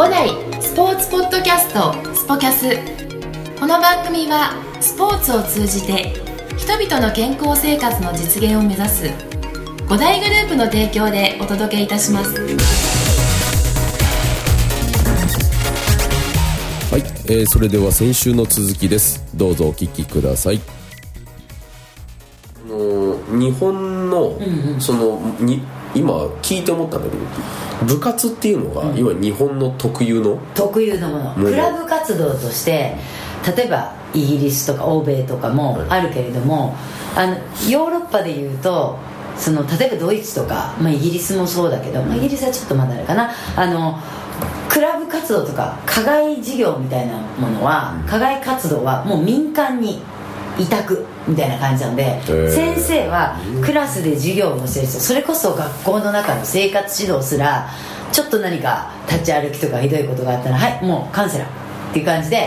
五代スポーツポッドキャストスポキャス。この番組はスポーツを通じて人々の健康生活の実現を目指す五大グループの提供でお届けいたします。はい、えーそれでは先週の続きです。どうぞお聞きください。日本の、そのに今聞いて思ったんだけど部活っていうのが、いわゆる日本の特有の？特有のもの。クラブ活動として例えばイギリスとか欧米とかもあるけれども、あのヨーロッパでいうとその例えばドイツとか、まあ、イギリスもそうだけど、まあ、イギリスはちょっとまだあれかな。あのクラブ活動とか課外事業みたいなものは課外活動はもう民間に委託みたいな感じなんでー。先生はクラスで授業をしてる人それこそ学校の中の生活指導すらちょっと何か立ち歩きとかひどいことがあったらはいもうカウンセラーっていう感じで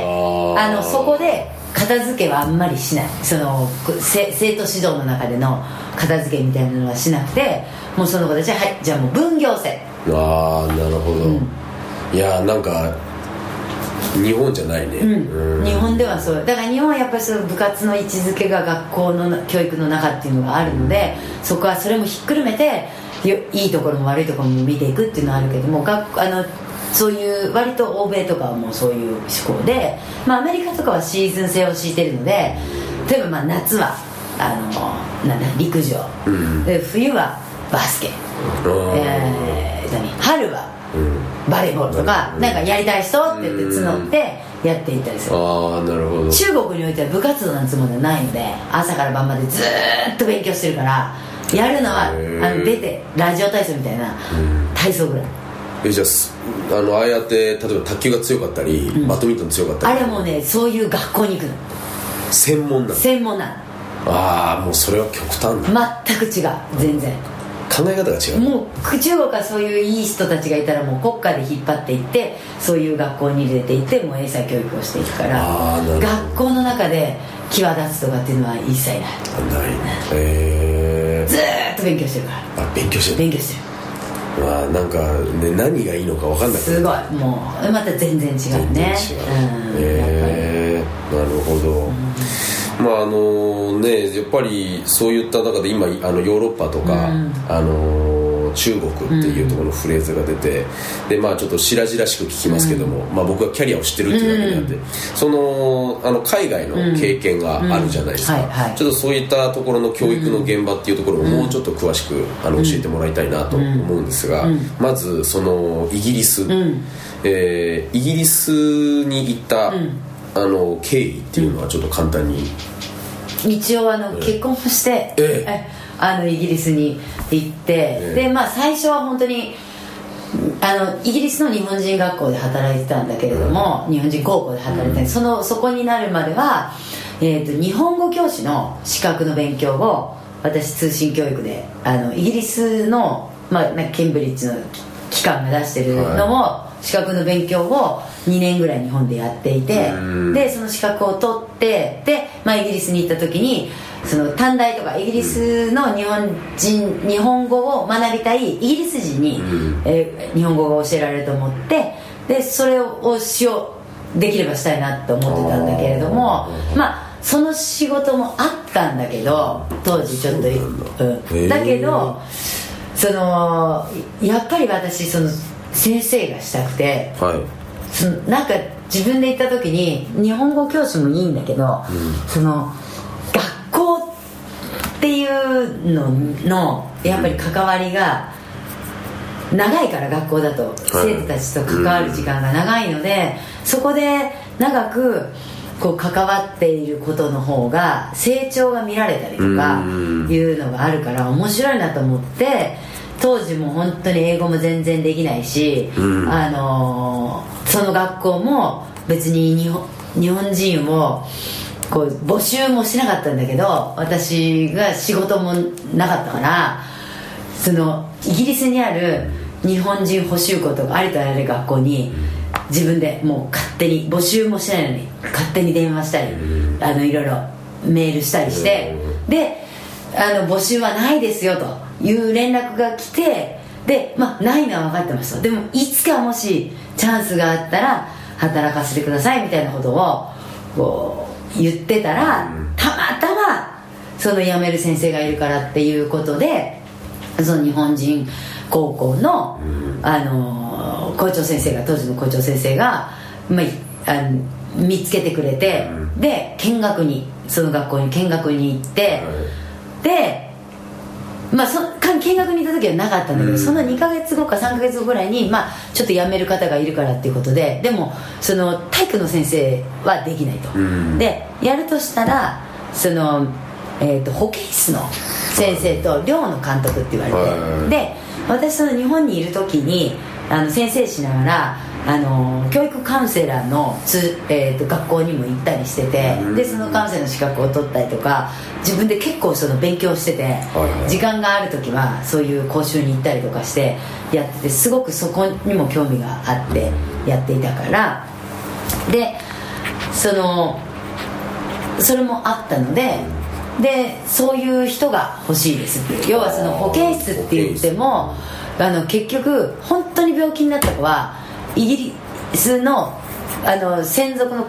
あのそこで片付けはあんまりしない。そのせ生徒指導の中での片付けみたいなのはしなくてもうその子たちははいじゃあもう分業制。ああなるほど、いやーなんか日本じゃないね、うん。日本ではそう。だから日本はやっぱりその部活の位置づけが学校の教育の中っていうのがあるのでそこはそれもひっくるめてよいいところも悪いところも見ていくっていうのはあるけども学あのそういう割と欧米とかはもうそういう思考で、まあ、アメリカとかはシーズン制を敷いてるので例えばまあ夏はあのなんだ陸上、で冬はバスケ、えー何？春はバレーボールとか、なんかやりたい人って言って募ってやっていったりする、ああなるほど。中国においては部活動なんてものはないので朝から晩までずーっと勉強してるからやるのはあの出てラジオ体操みたいな体操ぐらい。えじゃあすあのああやって例えば卓球が強かったり、バドミントン強かったり。あれはもうねそういう学校に行くの。専門なの？専門なの。ああもうそれは極端だ。全く違う全然考え方が違う。もう中国はそういういい人たちがいたらもう国家で引っ張っていってそういう学校に入れていってもう英才教育をしていくから学校の中で際立つとかっていうのは一切ない。ない。へえずーっと勉強してるから。あ勉強してる。勉強してる。まあなんか、ね、何がいいのか分かんないすごい。もうまた全然違う全然ね違う、うんえなるほど、まああのねやっぱりそういった中で今あのヨーロッパとか、あの中国っていうところのフレーズが出て、でまあちょっと白々しく聞きますけども、まあ、僕はキャリアを知ってるっていうだけであって、そのあの海外の経験があるじゃないですか、うん。はいはい。ちょっとそういったところの教育の現場っていうところをもうちょっと詳しくあの教えてもらいたいなと思うんですが、まずそのイギリス、えーイギリスに行った、あの経緯っていうのはちょっと簡単に、一応あの結婚もして、ええ。え あのイギリスに行って、ええ。でまあ最初は本当にあのイギリスの日本人学校で働いてたんだけれども、日本人高校で働いてた、そのそこになるまでは、えー、と日本語教師の資格の勉強を私通信教育であのイギリスの、まあ、ケンブリッジの機関が出してるのも、資格の勉強を2年ぐらい日本でやっていてうん。でその資格を取ってで、まあ、イギリスに行った時にその短大とかイギリスの日本人日本語を学びたいイギリス人に、えー日本語が教えられると思ってでそれをしようできればしたいなと思ってたんだけれどもまあその仕事もあったんだけど当時ちょっと、そうなんだ。けどそのやっぱり私その先生がしたくてはい。そのなんか自分で行った時に日本語教師もいいんだけど、その学校っていうののやっぱり関わりが長いから学校だと生徒たちと関わる時間が長いので、そこで長くこう関わっていることの方が成長が見られたりとかうん。いうのがあるから面白いなと思って当時も本当に英語も全然できないし、うん。あのーその学校も別に日本日本人をこう募集もしなかったんだけど私が仕事もなかったからそのイギリスにある日本人補習校とかありとあらゆる学校に自分でもう勝手に募集もしないのに勝手に電話したりあのいろいろメールしたりしてであの募集はないですよという連絡が来てでまあないのは分かってますと。でもいつかもしチャンスがあったら働かせてくださいみたいなことをこう言ってたら、たまたまその辞める先生がいるからっていうことでその日本人高校の,、あの校長先生が当時の校長先生が、まあ、あの見つけてくれて、で見学にその学校に見学に行って、でまあそ見学に行った時はなかったんだけど、その2か月後か3か月後ぐらいに、まあ、ちょっと辞める方がいるからっていうことででもその体育の先生はできないと、でやるとしたらその、えー、と保健室の先生と寮の監督って言われて、はい。で私その日本にいる時にあの先生しながらあの教育カウンセラーのつ、えー、と学校にも行ったりしてて、でそのカウンセラーの資格を取ったりとか自分で結構その勉強してて、はい時間がある時はそういう講習に行ったりとかしてやっててすごくそこにも興味があってやっていたから。でそのそれもあったのででそういう人が欲しいですっていう。要はその保健室って言ってもあの結局本当に病気になった子はイギリスのあの専属の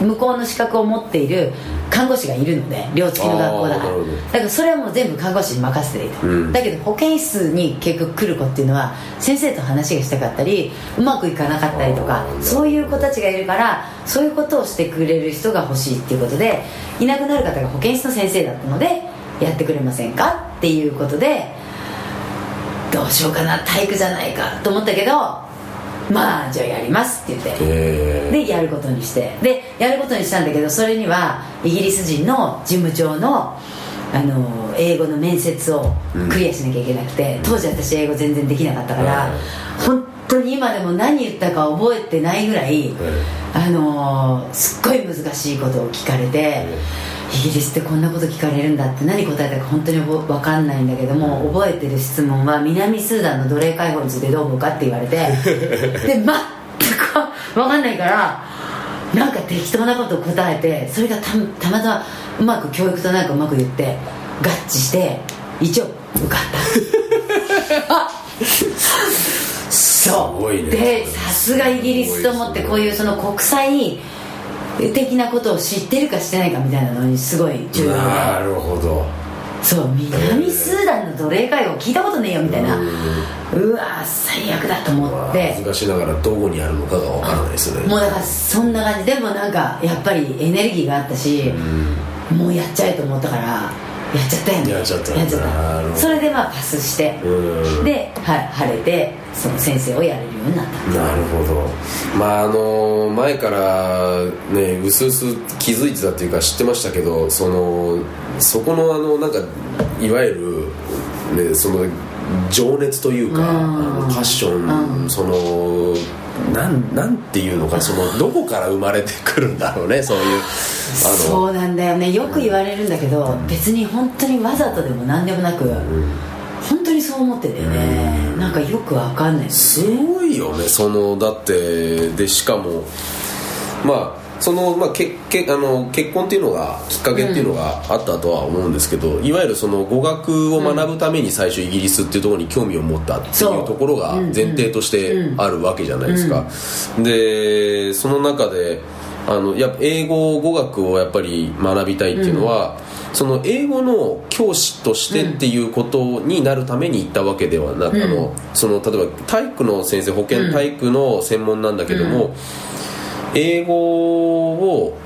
向こうの資格を持っている看護師がいるので寮付きの学校だから。だからそれはもう全部看護師に任せていいと、うん。だけど保健室に結局来る子っていうのは先生と話がしたかったりうまくいかなかったりとかそういう子たちがいるからそういうことをしてくれる人が欲しいっていうことでいなくなる方が保健室の先生だったのでやってくれませんかっていうことでどうしようかな体育じゃないかと思ったけどまあじゃあやりますって言って。えでやることにして。でやることにしたんだけどそれにはイギリス人の事務長のあの英語の面接をクリアしなきゃいけなくて、当時私英語全然できなかったから、本当に今でも何言ったか覚えてないぐらい、あのすっごい難しいことを聞かれて、イギリスってこんなこと聞かれるんだって何答えたか本当に覚分かんないんだけども、覚えてる質問は南スーダンの奴隷解放についてどう思うかって言われて で全く分かんないからなんか適当なことを答えてそれがたたまたまうまく教育となんかうまく言って合致して一応受かった。あそう。すごいね。でさすがイギリスと思ってこういうその国際的なことを知ってるか知ってないかみたいなのにすごい重要で。なるほど。そう南スーダンの奴隷解放聞いたことねえよみたいな。うわ最悪だと思って。恥ずかしながらどこにあるのかがわからないですね。もうだからそんな感じ。でもなんかやっぱりエネルギーがあったし、もうやっちゃえと思ったからやっちゃったよね。やっちゃった。やっちゃった。それでまあパスしてうん。で、はい、晴れてその先生をやれるようになった。なるほど。まああの前からねうすうす気づいてたっていうか知ってましたけどそのそこのあのなんかいわゆるねその情熱というか、うん。あのパッション、そのなんなんていうのかそのどこから生まれてくるんだろうねそういうあそうなんだよね。よく言われるんだけど、別に本当にわざとでも何でもなく、本当にそう思ってんだよね、なんかよくわかんないすごいよね。そのだってでしかもまあその、まあ、けけあの結婚っていうのがきっかけっていうのがあったとは思うんですけど、いわゆるその語学を学ぶために最初イギリスっていうところに興味を持ったっていうところが前提としてあるわけじゃないですか、でその中であのやっぱ英語語学をやっぱり学びたいっていうのは、その英語の教師としてっていうことになるために行ったわけではなく、あのその例えば体育の先生保健体育の専門なんだけども、英語を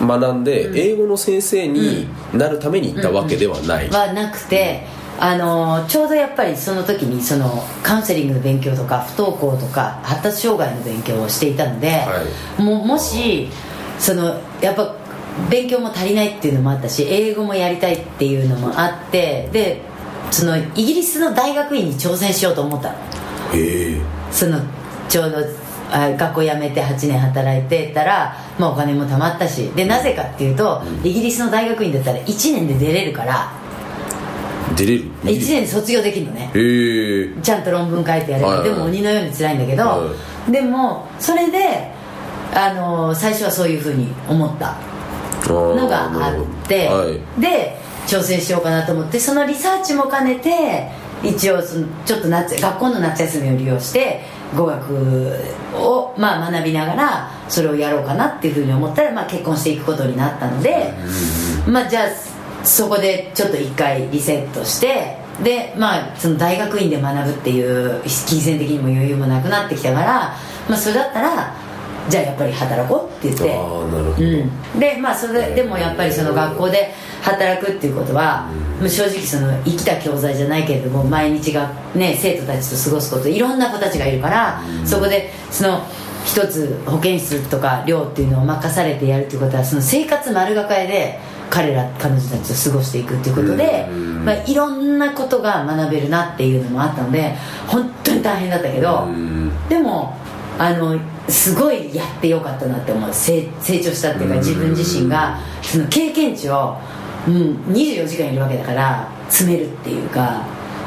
学んで、英語の先生になるために行ったわけではない、はなくて、あのちょうどやっぱりその時にそのカウンセリングの勉強とか不登校とか発達障害の勉強をしていたので、はももしそのやっぱ勉強も足りないっていうのもあったし英語もやりたいっていうのもあってでそのイギリスの大学院に挑戦しようと思ったの。へえ。そのちょうどあ学校辞めて8年働いてたら、まあ、お金も貯まったしでなぜかっていうと、イギリスの大学院だったら1年で出れるから。出れる？1年で卒業できるのね。ちゃんと論文書いてやれば、はいはいでも鬼のように辛いんだけど、はでもそれであの最初はそういうふうに思った。のがあって、はい。で挑戦しようかなと思ってそのリサーチも兼ねて一応そのちょっと夏学校の夏休みを利用して語学を、まあ、学びながらそれをやろうかなっていうふうに思ったら、まあ、結婚していくことになったので、まあ、じゃあそこでちょっと一回リセットしてでまあその大学院で学ぶっていう金銭的にも余裕もなくなってきたから、まあ、それだったらじゃあやっぱり働こうって言って。うん、でまあそれでもやっぱりその学校で働くっていうことは、もう正直その生きた教材じゃないけれども毎日がね生徒たちと過ごすこといろんな子たちがいるから、そこでその一つ保健室とか寮っていうのを任されてやるっていうことはその生活丸抱えで彼ら彼女たちと過ごしていくっていうことで、うん。まあ、いろんなことが学べるなっていうのもあったので本当に大変だったけど、うん。でもあのすごいやってよかったなって思う。成成長したっていうかうん。自分自身がその経験値を、うん、24時間いるわけだから詰めるっていうか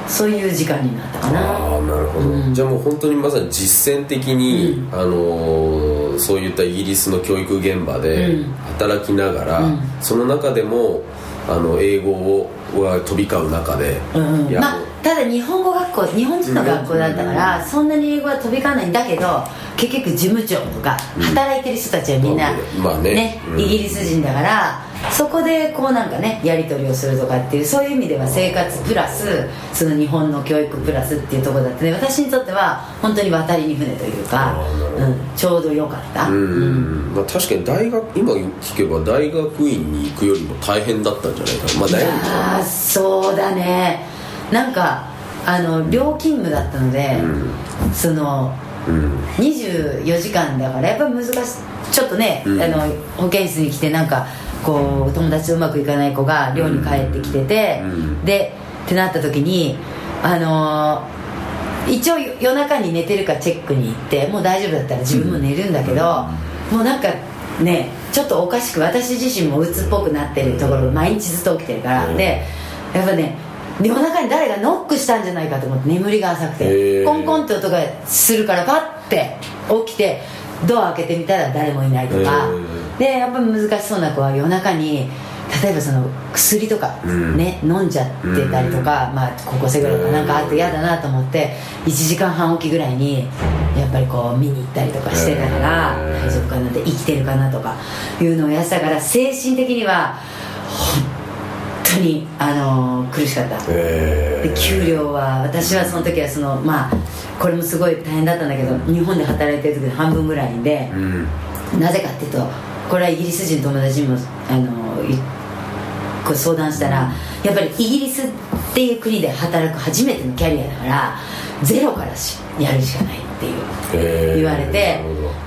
そういう時間になったかな。ああなるほど、うん。じゃあもう本当にまさに実践的に、あのーそういったイギリスの教育現場でうん。働きながら、うん。その中でもあの英語をは飛び交う中で、うんまあ、ただ日本語学校日本人の学校だったから、そんなに英語は飛び交わないんだけど結局事務長とか働いてる人たちはみんな、まあね。うん。イギリス人だからそこでこうなんかねやり取りをするとかっていうそういう意味では生活プラスその日本の教育プラスっていうところだったね。私にとっては本当に渡りに船というかうん、ちょうどよかった、うん。まあ、確かに大学今聞けば大学院に行くよりも大変だったんじゃないかな。まあい大学院やーそうだねなんかあの両勤務だったので、そのうん。24時間だからやっぱり難しい。ちょっとね、うん。あの保健室に来てなんかこう友達とうまくいかない子が寮に帰ってきてて、うん。でってなった時にあのー一応夜中に寝てるかチェックに行ってもう大丈夫だったら自分も寝るんだけど、もうなんかねちょっとおかしく私自身も鬱っぽくなってるところが毎日ずっと起きてるから、うん。でやっぱね夜中に誰がノックしたんじゃないかと思って眠りが浅くて。コンコンって音がするからパッて起きてドア開けてみたら誰もいないとか。でやっぱ難しそうな子は夜中に例えばその薬とかうん。ね、飲んじゃってたりとか、まあ、高校生ぐらいかなんかあって嫌だなと思って1時間半おきぐらいにやっぱりこう見に行ったりとかしてたから大丈夫かなって生きてるかなとかいうのをやってたから精神的には本当に、あのー苦しかった。えで給料は私はその時はそのまあこれもすごい大変だったんだけど日本で働いてる時の半分ぐらいでうん。なぜかっていうとこれはイギリス人の友達にもあのいこう相談したらやっぱりイギリスっていう国で働く初めてのキャリアだからゼロからしやるしかないっていうへー。言われて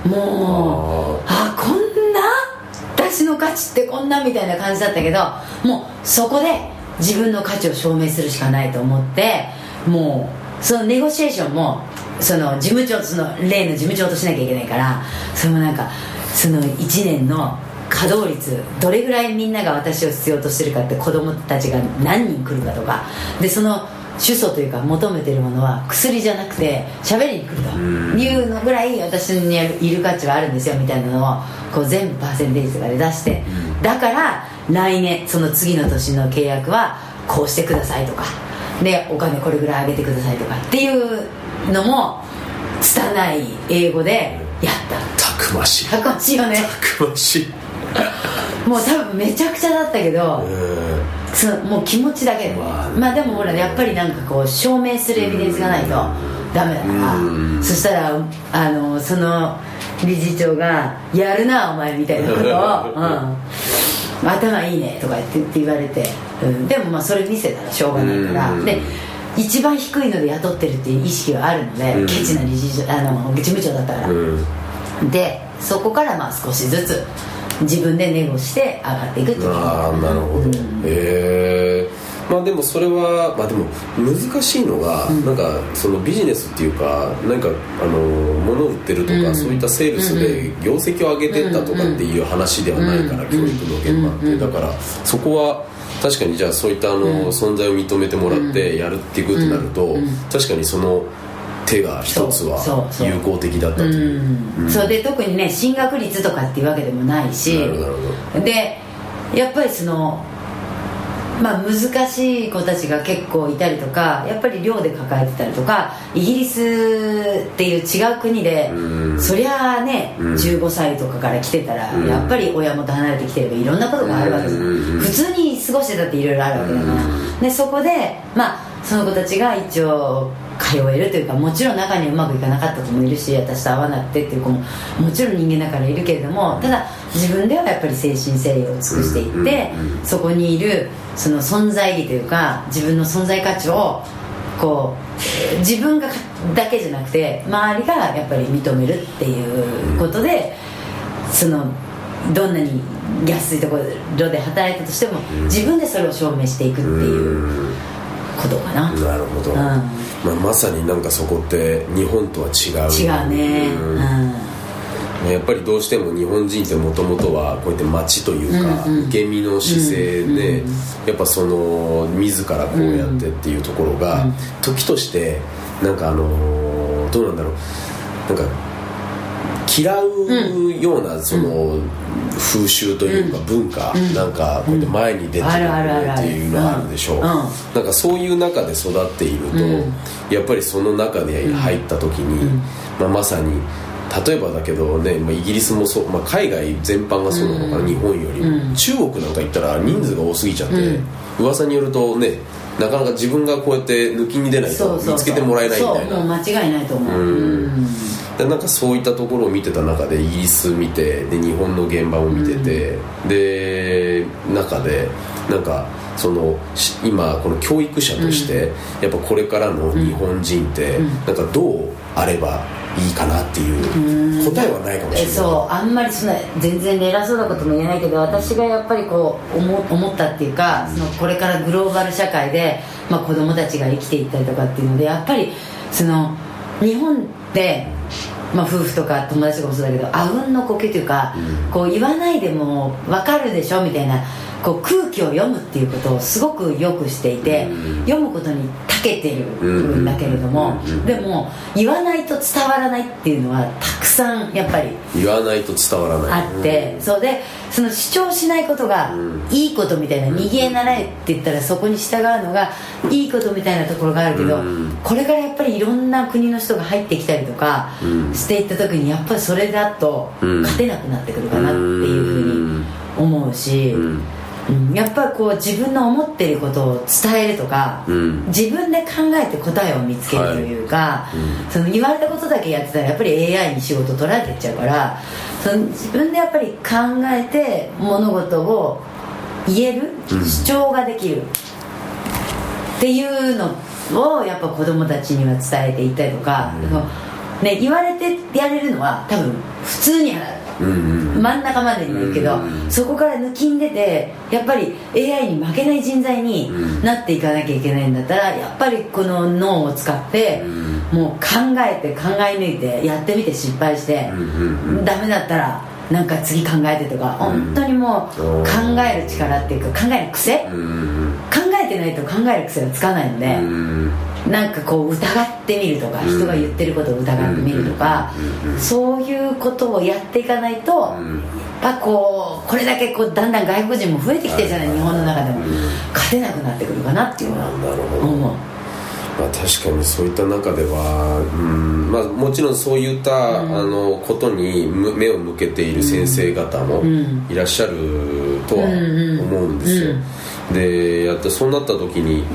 もうあ私の価値ってこんなみたいな感じだったけどもうそこで自分の価値を証明するしかないと思ってもうそのネゴシエーションもその事務長その例の事務長としなきゃいけないからそれもなんかその1年の稼働率どれぐらいみんなが私を必要としてるかって子供たちが何人来るかとかでその主訴というか求めてるものは薬じゃなくて喋りに来るというのぐらい私にいる価値はあるんですよみたいなのをこう全部パーセンテージとかで出して。だから来年その次の年の契約はこうしてくださいとか。でお金これぐらい上げてくださいとか。っていうのも拙い英語でやった。たくましい。たくましいよね。たくましい。もう多分めちゃくちゃだったけど、うんそうもう気持ちだけ。で、まあ。まあでもほらやっぱりなんかこう証明するエビデンスがないと。ダメだから、うん。そしたらあのその理事長が「やるなお前」みたいなことを「うん、頭いいね」とか言って言われて、うん、でもまあそれ見せたらしょうがないから、うん。で一番低いので雇ってるっていう意識はあるので、うん。ケチな理事長あの事務長だったから、うん。でそこからまあ少しずつ自分でネゴして上がっていくっていう。ああなるほど、へえまあでもそれはまあでも難しいのが、なんかそのビジネスっていうかなんかあの物を売ってるとか、うん。そういったセールスで業績を上げてったとかっていう話ではないから、うん。教育の現場って、うん。だからそこは確かにじゃあそういったあの、存在を認めてもらってやるっていうことになると、確かにその手が一つは有効的だったという。うん。そうで特にね進学率とかっていうわけでもないしなるほどなるほでやっぱりそのまあ、難しい子たちが結構いたりとかやっぱり寮で抱えてたりとかイギリスっていう違う国で、そりゃあね、15歳とかから来てたら、やっぱり親元離れてきてればいろんなことがあるわけです、普通に過ごしてたっていろいろあるわけだから、でそこでまあその子たちが一応通えるというかもちろん中にうまくいかなかった子もいるし私と会わなくてっていう子ももちろん人間だからいるけれどもただ自分ではやっぱり誠心誠意を尽くしていって、そこにいるその存在意義というか自分の存在価値をこう自分がだけじゃなくて周りがやっぱり認めるっていうことでそのどんなに安いところで働いたとしても自分でそれを証明していくっていう。ことかな。なるほど、うん、まあ、まさになんかそこって日本とは違う。違うね。うん。やっぱりどうしても日本人ってもともとはこうやって街というか、受け身の姿勢で、やっぱその自らこうやってっていうところが、時としてなんかあのどうなんだろう。なんか嫌うようなその風習というか文化なんかこうやって前に出てるっていうのがあるでしょう。なんかそういう中で育っているとやっぱりその中で入った時にまあまさに例えばだけどね、まあ、イギリスもそう、まあ、海外全般がそうなのかな、うん、日本より、うん、中国なんか行ったら人数が多すぎちゃって、うん、噂によるとねなかなか自分がこうやって抜きに出ないと見つけてもらえないみたいな。そう間違いないと思う、うん、でなんかそういったところを見てた中でイギリス見てで日本の現場を見てて、で中でなんかその今この教育者として、やっぱこれからの日本人って、なんかどうあればいいかなっていう答えはないかもしれない。そう。あんまりその全然偉そうなことも言えないけど私がやっぱりこう思思ったっていうかそのこれからグローバル社会で、まあ、子供たちが生きていったりとかっていうのでやっぱりその日本でまあ、夫婦とか友達とかもそうだけどあうんの呼吸というか、うん、こう言わないでも分かるでしょみたいなこう空気を読むっていうことをすごくよくしていて、読むことに長けてるんだけれども、でも言わないと伝わらないっていうのはたくさんやっぱり言わないと伝わらない。あって、そうでその主張しないことがいいことみたいな逃げ習えって言ったらそこに従うのがいいことみたいなところがあるけど、これからやっぱりいろんな国の人が入ってきたりとかしていった時にやっぱりそれだと勝てなくなってくるかなっていうふうに思うし。やっぱこう自分の思っていることを伝えるとか、うん、自分で考えて答えを見つけるというか、はい。うん、その言われたことだけやってたらやっぱり AI に仕事取られてっちゃうからその自分でやっぱり考えて物事を言える、うん、主張ができる。っていうのをやっぱ子供たちには伝えていったりとか、ね、言われてやれるのは多分普通には真ん中までにはいるけど、そこから抜きんでてやっぱり AI に負けない人材になっていかなきゃいけないんだったらやっぱりこの脳を使って、もう考えて考え抜いてやってみて失敗して、ダメだったらなんか次考えてとか、本当にもう考える力っていうか考える癖、考えてないと考える癖がつかないので。なんかこう疑ってみるとか、人が言ってることを疑ってみるとか、そういうことをやっていかないと、やっぱこうこれだけこうだんだん外国人も増えてきてるじゃない日本の中でも、勝てなくなってくるかなっていうのは。思う。まあ、確かにそういった中では、うん。まあ、もちろんそういった、うん、あのことに目を向けている先生方もいらっしゃるとは思うんですよ、でやってそうなった時に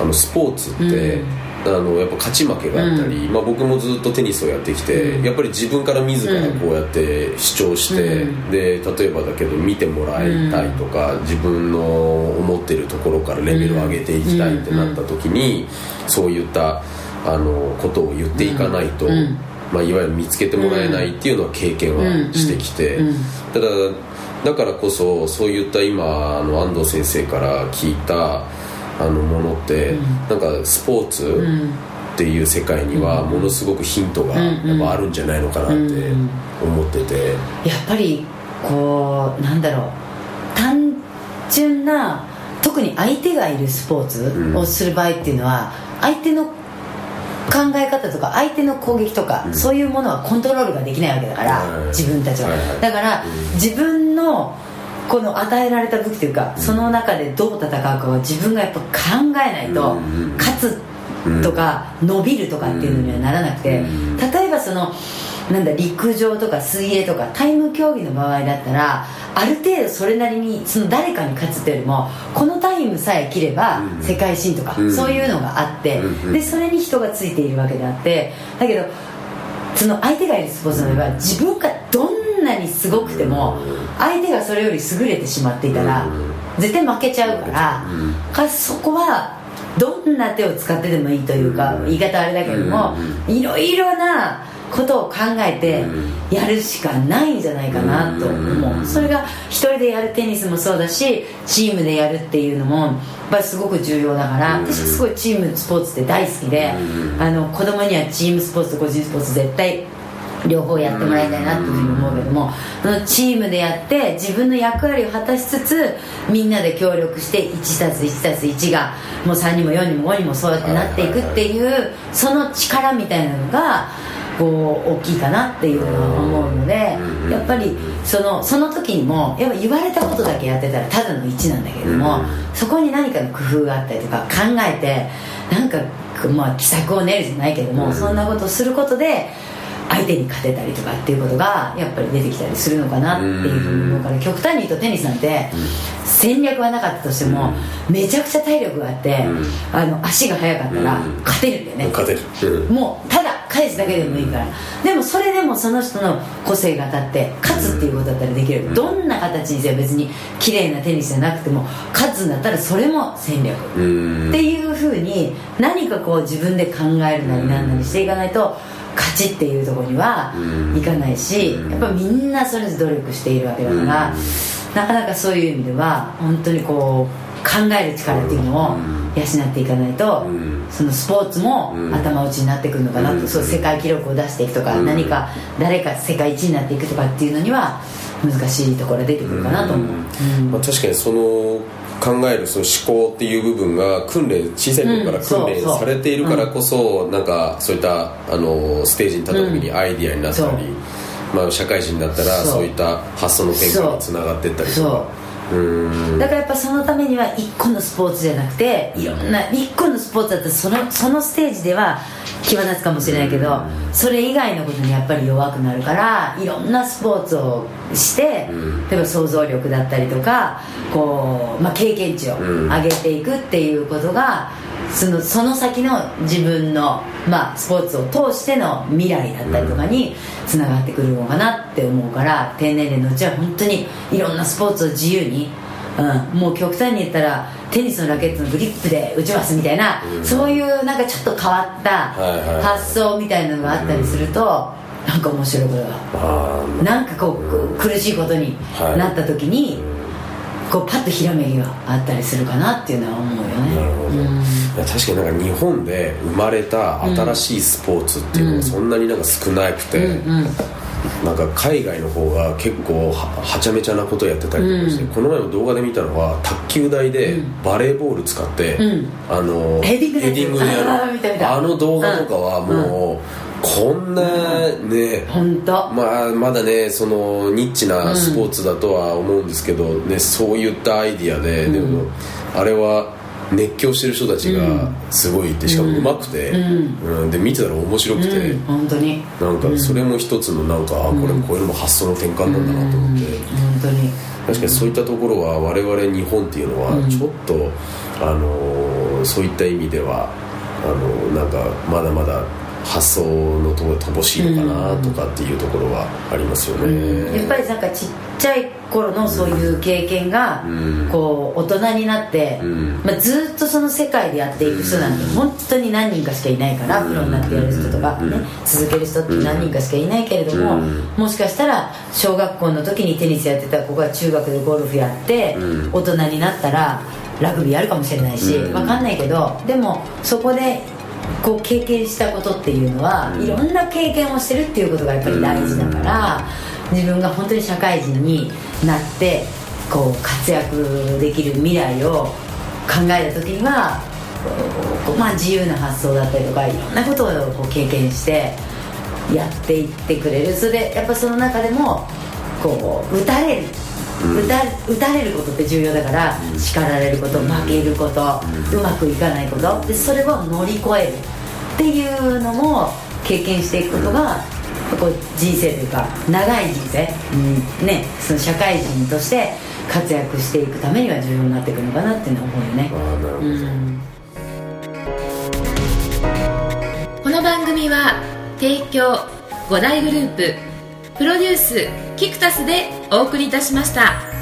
あのスポーツって、あのやっぱ勝ち負けがあったり、うん、まあ、僕もずっとテニスをやってきて、うん、やっぱり自分から自らこうやって主張して、うん、で例えばだけど見てもらいたいとか、自分の思ってるところからレベルを上げていきたいってなった時に、そういったあのことを言っていかないと、まあ、いわゆる見つけてもらえないっていうのは経験はしてきて、ただだからこそそういった今あの安藤先生から聞いたあのものって、うん、なんかスポーツっていう世界にはものすごくヒントがやっぱあるんじゃないのかなって思ってて、やっぱりこうなんだろう。単純な特に相手がいるスポーツをする場合っていうのは、相手の考え方とか相手の攻撃とか、うん、そういうものはコントロールができないわけだから、はい、自分たちは、はいはい、だから、うん、自分のこの与えられた武器というか、その中でどう戦うかは自分がやっぱ考えないと、勝つとか伸びるとかっていうのにはならなくて、例えばそのなんだ陸上とか水泳とかタイム競技の場合だったらある程度それなりにその誰かに勝つっていうよりもこのタイムさえ切れば世界新とか、そういうのがあって、でそれに人がついているわけであってだけどその相手がいるスポーツの場合は自分がどんなにすごくても相手がそれより優れてしまっていたら絶対負けちゃうからかそこはどんな手を使ってでもいいというか言い方あれだけどもいろいろなことを考えてやるしかないんじゃないかなと思う。それが一人でやるテニスもそうだしチームでやるっていうのもやっぱりすごく重要だから私すごいチームスポーツって大好きであの子供にはチームスポーツと個人スポーツ絶対両方やってもらいたいなというふうに思うけどもそのチームでやって自分の役割を果たしつつみんなで協力して 1+1+1 がもう3にも4にも5にもそうやってなっていくっていうその力みたいなのがこう大きいかなっていうのは思うのでやっぱりそのその時にもやっぱ言われたことだけやってたらただの1なんだけれどもそこに何かの工夫があったりとか考えてなんかまあ奇策を練るじゃないけどもそんなことをすることで相手に勝てたりとかっていうことがやっぱり出てきたりするのかなっていうふうに思うから極端に言うとテニスなんて戦略はなかったとしてもめちゃくちゃ体力があってあの足が速かったら勝てるんだよね。勝てる。もうただ返すだけでもいいから。でもそれでもその人の個性が当たって勝つっていうことだったらできる。どんな形にせよ別に綺麗なテニスじゃなくても勝つんだったらそれも戦略。っていうふうに何かこう自分で考えるなりなんなりしていかないと勝ちっていうところにはいかないしやっぱみんなそれぞれ努力しているわけだからなかなかそういう意味では本当にこう考える力っていうのを養っていかないとそのスポーツも頭打ちになってくるのかなとそう世界記録を出していくとか何か誰か世界一になっていくとかっていうのには難しいところが出てくるかなと思う、まあ、確かにその考えるその思考っていう部分が訓練小さい頃から訓練されているからこそ、うん、なんかそういったあのステージに立った時にアイディアになったり、うん、まあ、社会人になったらそういった発想の転換につながっていったりとか。だからやっぱそのためには1個のスポーツじゃなくていろんな1個のスポーツだとそのそのステージでは際立つかもしれないけどそれ以外のことにやっぱり弱くなるからいろんなスポーツをして例えば想像力だったりとかこう、まあ、経験値を上げていくっていうことがそのその先の自分の、まあ、スポーツを通しての未来だったりとかにつながってくるのかなって思うから低年齢のうちは本当にいろんなスポーツを自由に、うん、もう極端に言ったらテニスのラケットのグリップで打ちますみたいな、うん、そういうなんかちょっと変わった発想みたいなのがあったりすると、うん、なんか面白いことがなんかこう苦しいことになった時に、こうパッとひらめきがあったりするかなっていうのは思うよね。なるほど、うん、確かになんか日本で生まれた新しいスポーツっていうのがそんなになんか少なくて、うんうん。なんか海外の方が結構はちゃめちゃなことやってたりとかして、うん、この前の動画で見たのは卓球台でバレーボール使って、うん、あのヘディングでやる。あの動画とかはもう、こんなね、本当。まあまだねそのニッチなスポーツだとは思うんですけど、ねそういったアイディアで、でもあれは熱狂してる人たちがすごいいてしかもうまくて、うん。で見てたら面白くて、本当に。なんかそれも一つのなんか、これこういうのも発想の転換なんだなと思って、本当に。確かにそういったところは我々日本っていうのはちょっと、あのそういった意味ではあのなんかまだまだ発想のところ乏しいのかなとかっていうところはありますよね、うん、やっぱりなんかちっちゃい頃のそういう経験が、こう大人になって、まあ、ずっとその世界でやっていく人なんて本当に何人かしかいないからプロになってやる人とかね、続ける人って何人かしかいないけれども、もしかしたら小学校の時にテニスやってた子が中学でゴルフやって、大人になったらラグビーやるかもしれないし、分かんないけどでもそこでこう経験したことっていうのは、いろんな経験をしてるっていうことがやっぱり大事だから、自分が本当に社会人になってこう活躍できる未来を考えた時にはまあ、自由な発想だったりとかいろんなことをこう経験してやっていってくれる。それでやっぱその中でもこう打たれる打た打たれることって重要だから、叱られること負けること、うまくいかないこと。でそれを乗り越えるっていうのも経験していくことが、こう人生というか長い人生、うん。ね、その社会人として活躍していくためには重要になっていくのかなっていうのは思うよね。なるほど、うん。この番組は提供5大グループプロデュースキクタスでお送りいたしました。